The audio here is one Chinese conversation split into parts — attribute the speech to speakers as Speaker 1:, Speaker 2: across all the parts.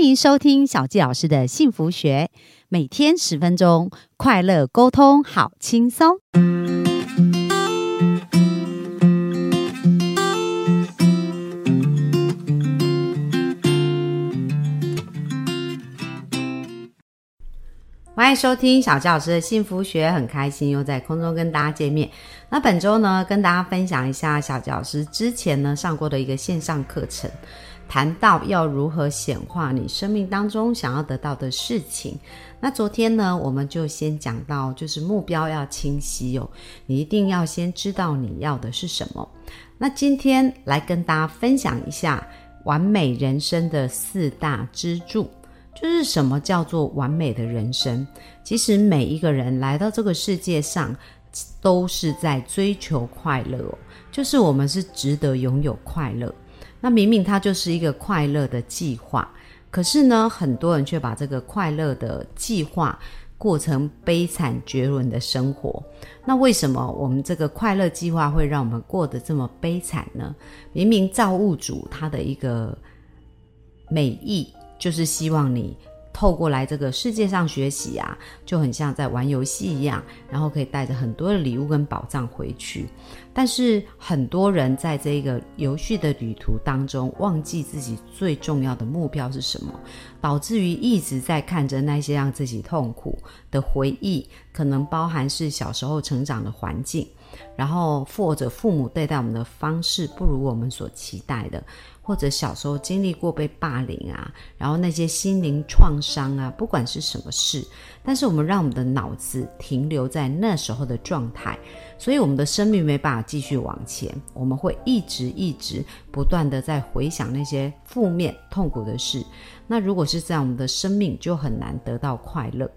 Speaker 1: 欢迎收听小纪老师的幸福学，每天十分钟，快乐沟通，好轻松。欢迎收听小纪老师的幸福学，很开心又在空中跟大家见面。那本周呢，跟大家分享一下小纪老师之前呢上过的一个线上课程。谈到要如何显化你生命当中想要得到的事情，那昨天呢，我们就先讲到，就是目标要清晰哦，你一定要先知道你要的是什么。那今天来跟大家分享一下完美人生的四大支柱，就是什么叫做完美的人生？其实每一个人来到这个世界上，都是在追求快乐哦，就是我们是值得拥有快乐。那明明它就是一个快乐的计划，可是呢，很多人却把这个快乐的计划过成悲惨绝伦的生活。那为什么我们这个快乐计划会让我们过得这么悲惨呢？明明造物主他的一个美意就是希望你。透过来这个世界上学习啊，就很像在玩游戏一样，然后可以带着很多的礼物跟宝藏回去。但是很多人在这个游戏的旅途当中，忘记自己最重要的目标是什么，导致于一直在看着那些让自己痛苦的回忆，可能包含是小时候成长的环境，然后或者父母对待我们的方式不如我们所期待的。或者小时候经历过被霸凌啊，然后那些心灵创伤啊，不管是什么事，但是我们让我们的脑子停留在那时候的状态，所以我们的生命没办法继续往前，我们会一直一直不断的在回想那些负面痛苦的事。那如果是这样，我们的生命就很难得到快乐。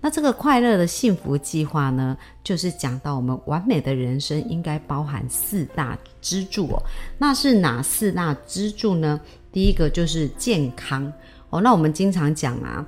Speaker 1: 那这个快乐的幸福计划呢，就是讲到我们完美的人生应该包含四大支柱哦。那是哪四大支柱呢？第一个就是健康哦。那我们经常讲啊，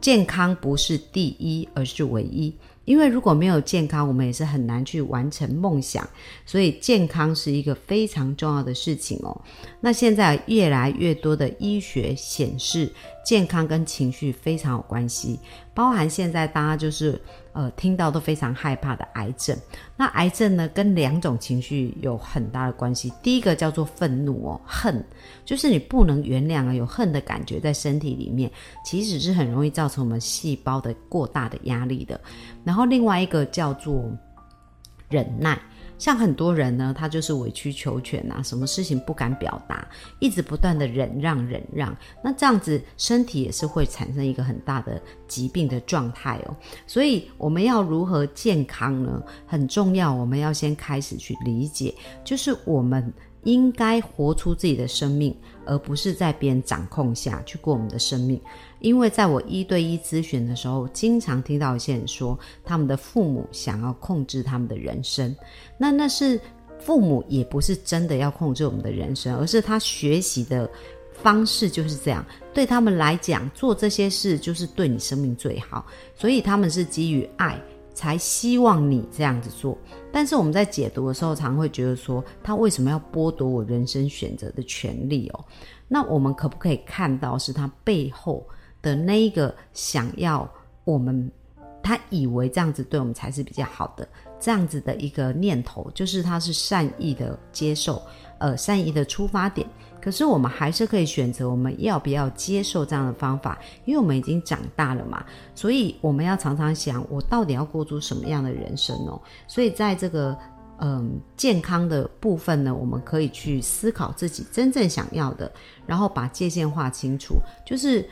Speaker 1: 健康不是第一，而是唯一。因为如果没有健康，我们也是很难去完成梦想。所以健康是一个非常重要的事情哦。那现在越来越多的医学显示，健康跟情绪非常有关系。包含现在大家就是呃听到都非常害怕的癌症，那癌症呢跟两种情绪有很大的关系。第一个叫做愤怒哦，恨，就是你不能原谅啊，有恨的感觉在身体里面，其实是很容易造成我们细胞的过大的压力的。然后另外一个叫做忍耐。像很多人呢，他就是委曲求全呐，什么事情不敢表达，一直不断的忍让忍让，那这样子身体也是会产生一个很大的疾病的状态哦。所以我们要如何健康呢？很重要，我们要先开始去理解，就是我们应该活出自己的生命，而不是在别人掌控下去过我们的生命。因为在我一对一咨询的时候，经常听到一些人说，他们的父母想要控制他们的人生。那那是父母也不是真的要控制我们的人生，而是他学习的方式就是这样。对他们来讲，做这些事就是对你生命最好，所以他们是基于爱才希望你这样子做。但是我们在解读的时候，常会觉得说，他为什么要剥夺我人生选择的权利哦？那我们可不可以看到是他背后？的那一个想要我们，他以为这样子对我们才是比较好的，这样子的一个念头，就是他是善意的接受，呃，善意的出发点。可是我们还是可以选择我们要不要接受这样的方法，因为我们已经长大了嘛，所以我们要常常想，我到底要过出什么样的人生哦？所以在这个嗯健康的部分呢，我们可以去思考自己真正想要的，然后把界限划清楚，就是。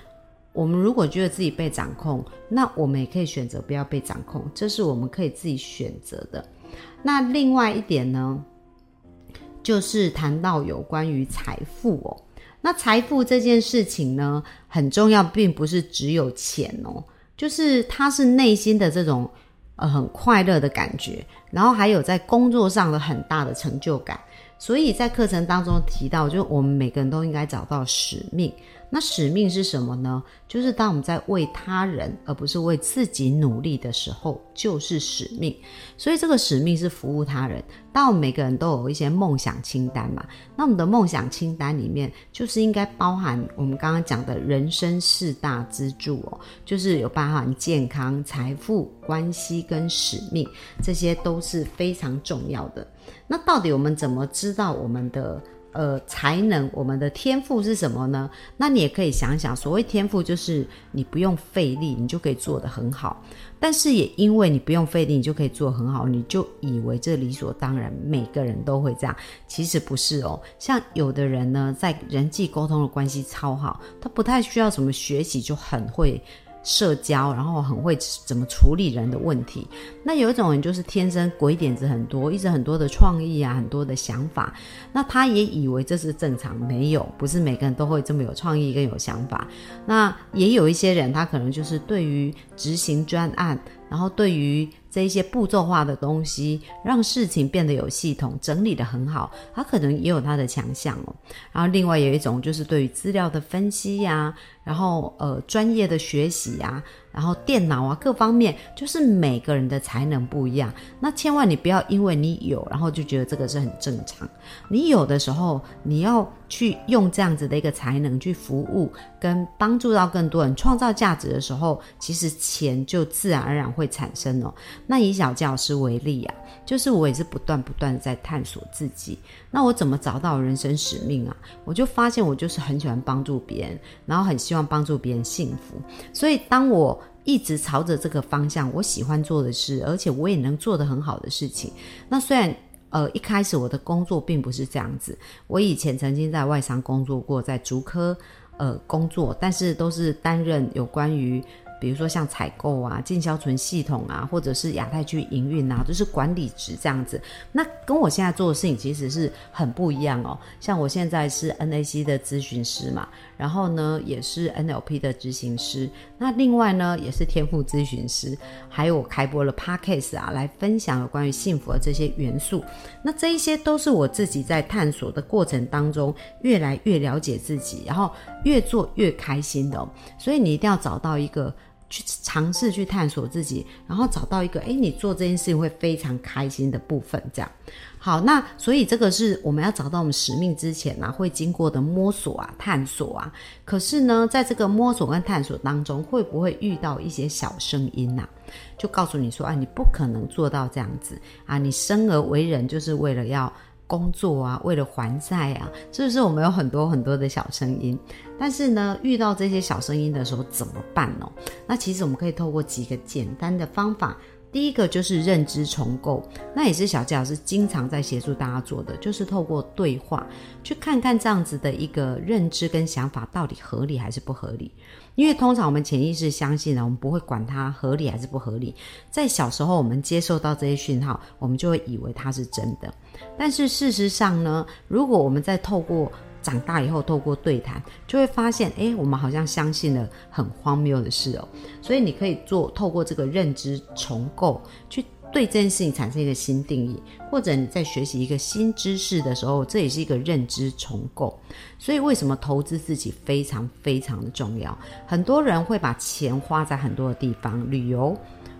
Speaker 1: 我们如果觉得自己被掌控，那我们也可以选择不要被掌控，这是我们可以自己选择的。那另外一点呢，就是谈到有关于财富哦。那财富这件事情呢，很重要，并不是只有钱哦，就是它是内心的这种呃很快乐的感觉，然后还有在工作上的很大的成就感。所以在课程当中提到，就我们每个人都应该找到使命。那使命是什么呢？就是当我们在为他人而不是为自己努力的时候，就是使命。所以这个使命是服务他人。当我们每个人都有一些梦想清单嘛，那我们的梦想清单里面就是应该包含我们刚刚讲的人生四大支柱哦，就是有包含健康、财富、关系跟使命，这些都是非常重要的。那到底我们怎么知道我们的？呃，才能我们的天赋是什么呢？那你也可以想想，所谓天赋就是你不用费力，你就可以做得很好。但是也因为你不用费力，你就可以做很好，你就以为这理所当然，每个人都会这样。其实不是哦。像有的人呢，在人际沟通的关系超好，他不太需要什么学习，就很会。社交，然后很会怎么处理人的问题。那有一种人就是天生鬼点子很多，一直很多的创意啊，很多的想法。那他也以为这是正常，没有，不是每个人都会这么有创意跟有想法。那也有一些人，他可能就是对于执行专案，然后对于。这一些步骤化的东西，让事情变得有系统，整理的很好。他可能也有他的强项哦。然后另外有一种就是对于资料的分析呀，然后呃专业的学习呀。然后电脑啊，各方面就是每个人的才能不一样。那千万你不要因为你有，然后就觉得这个是很正常。你有的时候，你要去用这样子的一个才能去服务跟帮助到更多人，创造价值的时候，其实钱就自然而然会产生哦。那以小教师为例啊，就是我也是不断不断在探索自己。那我怎么找到人生使命啊？我就发现我就是很喜欢帮助别人，然后很希望帮助别人幸福。所以当我一直朝着这个方向，我喜欢做的事，而且我也能做得很好的事情。那虽然呃一开始我的工作并不是这样子，我以前曾经在外商工作过，在竹科呃工作，但是都是担任有关于。比如说像采购啊、进销存系统啊，或者是亚太区营运啊，都是管理职这样子。那跟我现在做的事情其实是很不一样哦。像我现在是 NAC 的咨询师嘛，然后呢也是 NLP 的执行师，那另外呢也是天赋咨询师，还有我开播了 Podcast 啊，来分享有关于幸福的这些元素。那这一些都是我自己在探索的过程当中，越来越了解自己，然后越做越开心的。所以你一定要找到一个。去尝试去探索自己，然后找到一个哎，你做这件事情会非常开心的部分。这样好，那所以这个是我们要找到我们使命之前呢，会经过的摸索啊、探索啊。可是呢，在这个摸索跟探索当中，会不会遇到一些小声音呐？就告诉你说，哎，你不可能做到这样子啊！你生而为人就是为了要。工作啊，为了还债啊，是不是我们有很多很多的小声音？但是呢，遇到这些小声音的时候怎么办呢？那其实我们可以透过几个简单的方法。第一个就是认知重构，那也是小纪老师经常在协助大家做的，就是透过对话去看看这样子的一个认知跟想法到底合理还是不合理。因为通常我们潜意识相信呢，我们不会管它合理还是不合理。在小时候我们接受到这些讯号，我们就会以为它是真的。但是事实上呢，如果我们在透过长大以后，透过对谈，就会发现，哎，我们好像相信了很荒谬的事哦。所以你可以做透过这个认知重构，去对这件事情产生一个新定义，或者你在学习一个新知识的时候，这也是一个认知重构。所以为什么投资自己非常非常的重要？很多人会把钱花在很多的地方，旅游，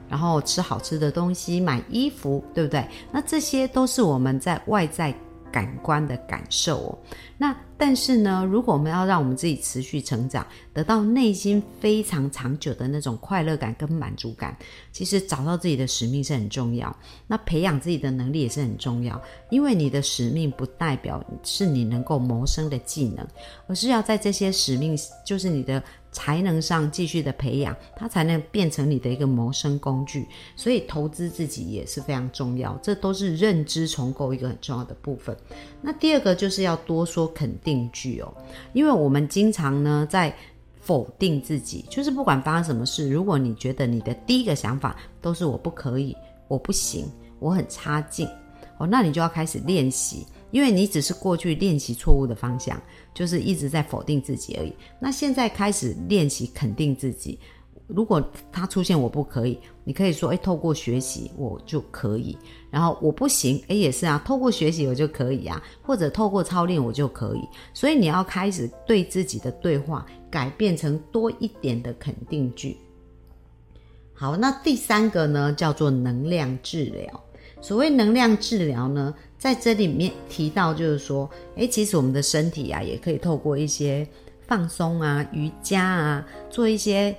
Speaker 1: 然后吃好吃的东西，买衣服，对不对？那这些都是我们在外在。感官的感受哦，那但是呢，如果我们要让我们自己持续成长，得到内心非常长久的那种快乐感跟满足感，其实找到自己的使命是很重要。那培养自己的能力也是很重要，因为你的使命不代表是你能够谋生的技能，而是要在这些使命，就是你的。才能上继续的培养，它才能变成你的一个谋生工具。所以投资自己也是非常重要，这都是认知重构一个很重要的部分。那第二个就是要多说肯定句哦，因为我们经常呢在否定自己，就是不管发生什么事，如果你觉得你的第一个想法都是我不可以，我不行，我很差劲哦，那你就要开始练习。因为你只是过去练习错误的方向，就是一直在否定自己而已。那现在开始练习肯定自己，如果它出现我不可以，你可以说，哎，透过学习我就可以。然后我不行，哎，也是啊，透过学习我就可以啊，或者透过操练我就可以。所以你要开始对自己的对话改变成多一点的肯定句。好，那第三个呢，叫做能量治疗。所谓能量治疗呢，在这里面提到就是说，哎，其实我们的身体啊，也可以透过一些放松啊、瑜伽啊，做一些。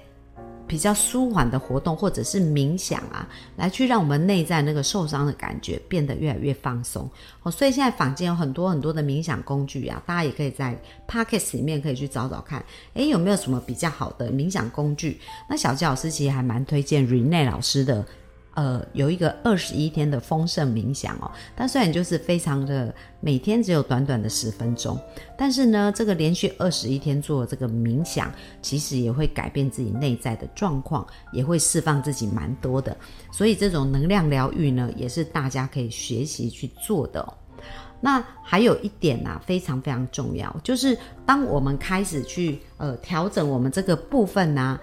Speaker 1: 比较舒缓的活动，或者是冥想啊，来去让我们内在那个受伤的感觉变得越来越放松哦。所以现在坊间有很多很多的冥想工具啊，大家也可以在 Pockets 里面可以去找找看，诶，有没有什么比较好的冥想工具？那小吉老师其实还蛮推荐 Rene 老师的。呃，有一个二十一天的丰盛冥想哦，但虽然就是非常的每天只有短短的十分钟，但是呢，这个连续二十一天做这个冥想，其实也会改变自己内在的状况，也会释放自己蛮多的。所以这种能量疗愈呢，也是大家可以学习去做的。那还有一点呢，非常非常重要，就是当我们开始去呃调整我们这个部分呢。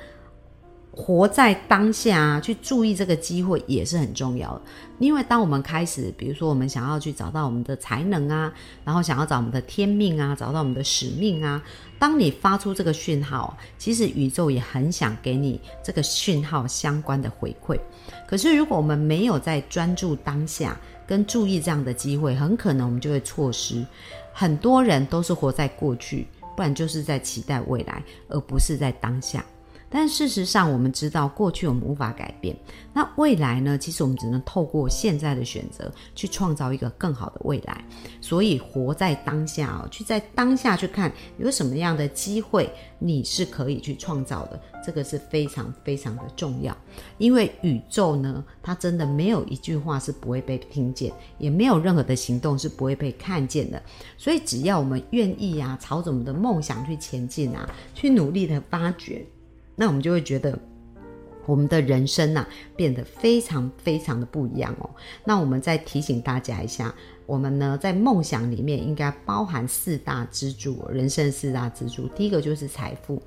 Speaker 1: 活在当下啊，去注意这个机会也是很重要的。因为当我们开始，比如说我们想要去找到我们的才能啊，然后想要找我们的天命啊，找到我们的使命啊，当你发出这个讯号，其实宇宙也很想给你这个讯号相关的回馈。可是如果我们没有在专注当下跟注意这样的机会，很可能我们就会错失。很多人都是活在过去，不然就是在期待未来，而不是在当下。但事实上，我们知道过去我们无法改变，那未来呢？其实我们只能透过现在的选择去创造一个更好的未来。所以活在当下哦，去在当下去看有什么样的机会你是可以去创造的，这个是非常非常的重要。因为宇宙呢，它真的没有一句话是不会被听见，也没有任何的行动是不会被看见的。所以只要我们愿意啊，朝着我们的梦想去前进啊，去努力的发掘。那我们就会觉得，我们的人生呐变得非常非常的不一样哦。那我们再提醒大家一下，我们呢在梦想里面应该包含四大支柱，人生四大支柱。第一个就是财富，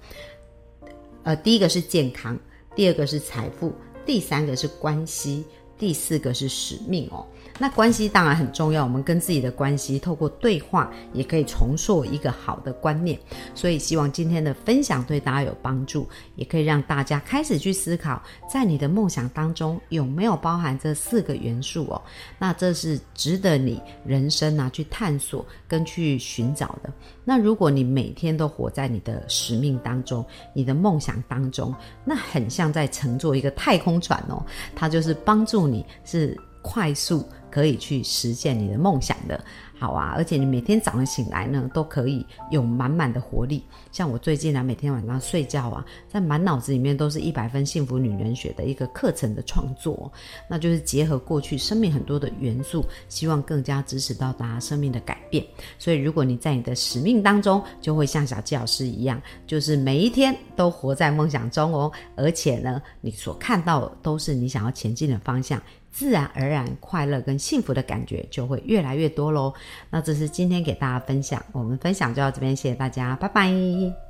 Speaker 1: 呃，第一个是健康，第二个是财富，第三个是关系，第四个是使命哦。那关系当然很重要，我们跟自己的关系透过对话也可以重塑一个好的观念。所以希望今天的分享对大家有帮助，也可以让大家开始去思考，在你的梦想当中有没有包含这四个元素哦。那这是值得你人生啊去探索跟去寻找的。那如果你每天都活在你的使命当中，你的梦想当中，那很像在乘坐一个太空船哦，它就是帮助你是快速。可以去实现你的梦想的。好啊，而且你每天早上醒来呢，都可以有满满的活力。像我最近啊，每天晚上睡觉啊，在满脑子里面都是一百分幸福女人学的一个课程的创作，那就是结合过去生命很多的元素，希望更加支持到大家生命的改变。所以，如果你在你的使命当中，就会像小季老师一样，就是每一天都活在梦想中哦。而且呢，你所看到的都是你想要前进的方向，自然而然快乐跟幸福的感觉就会越来越多喽。那这是今天给大家分享，我们分享就到这边，谢谢大家，拜拜。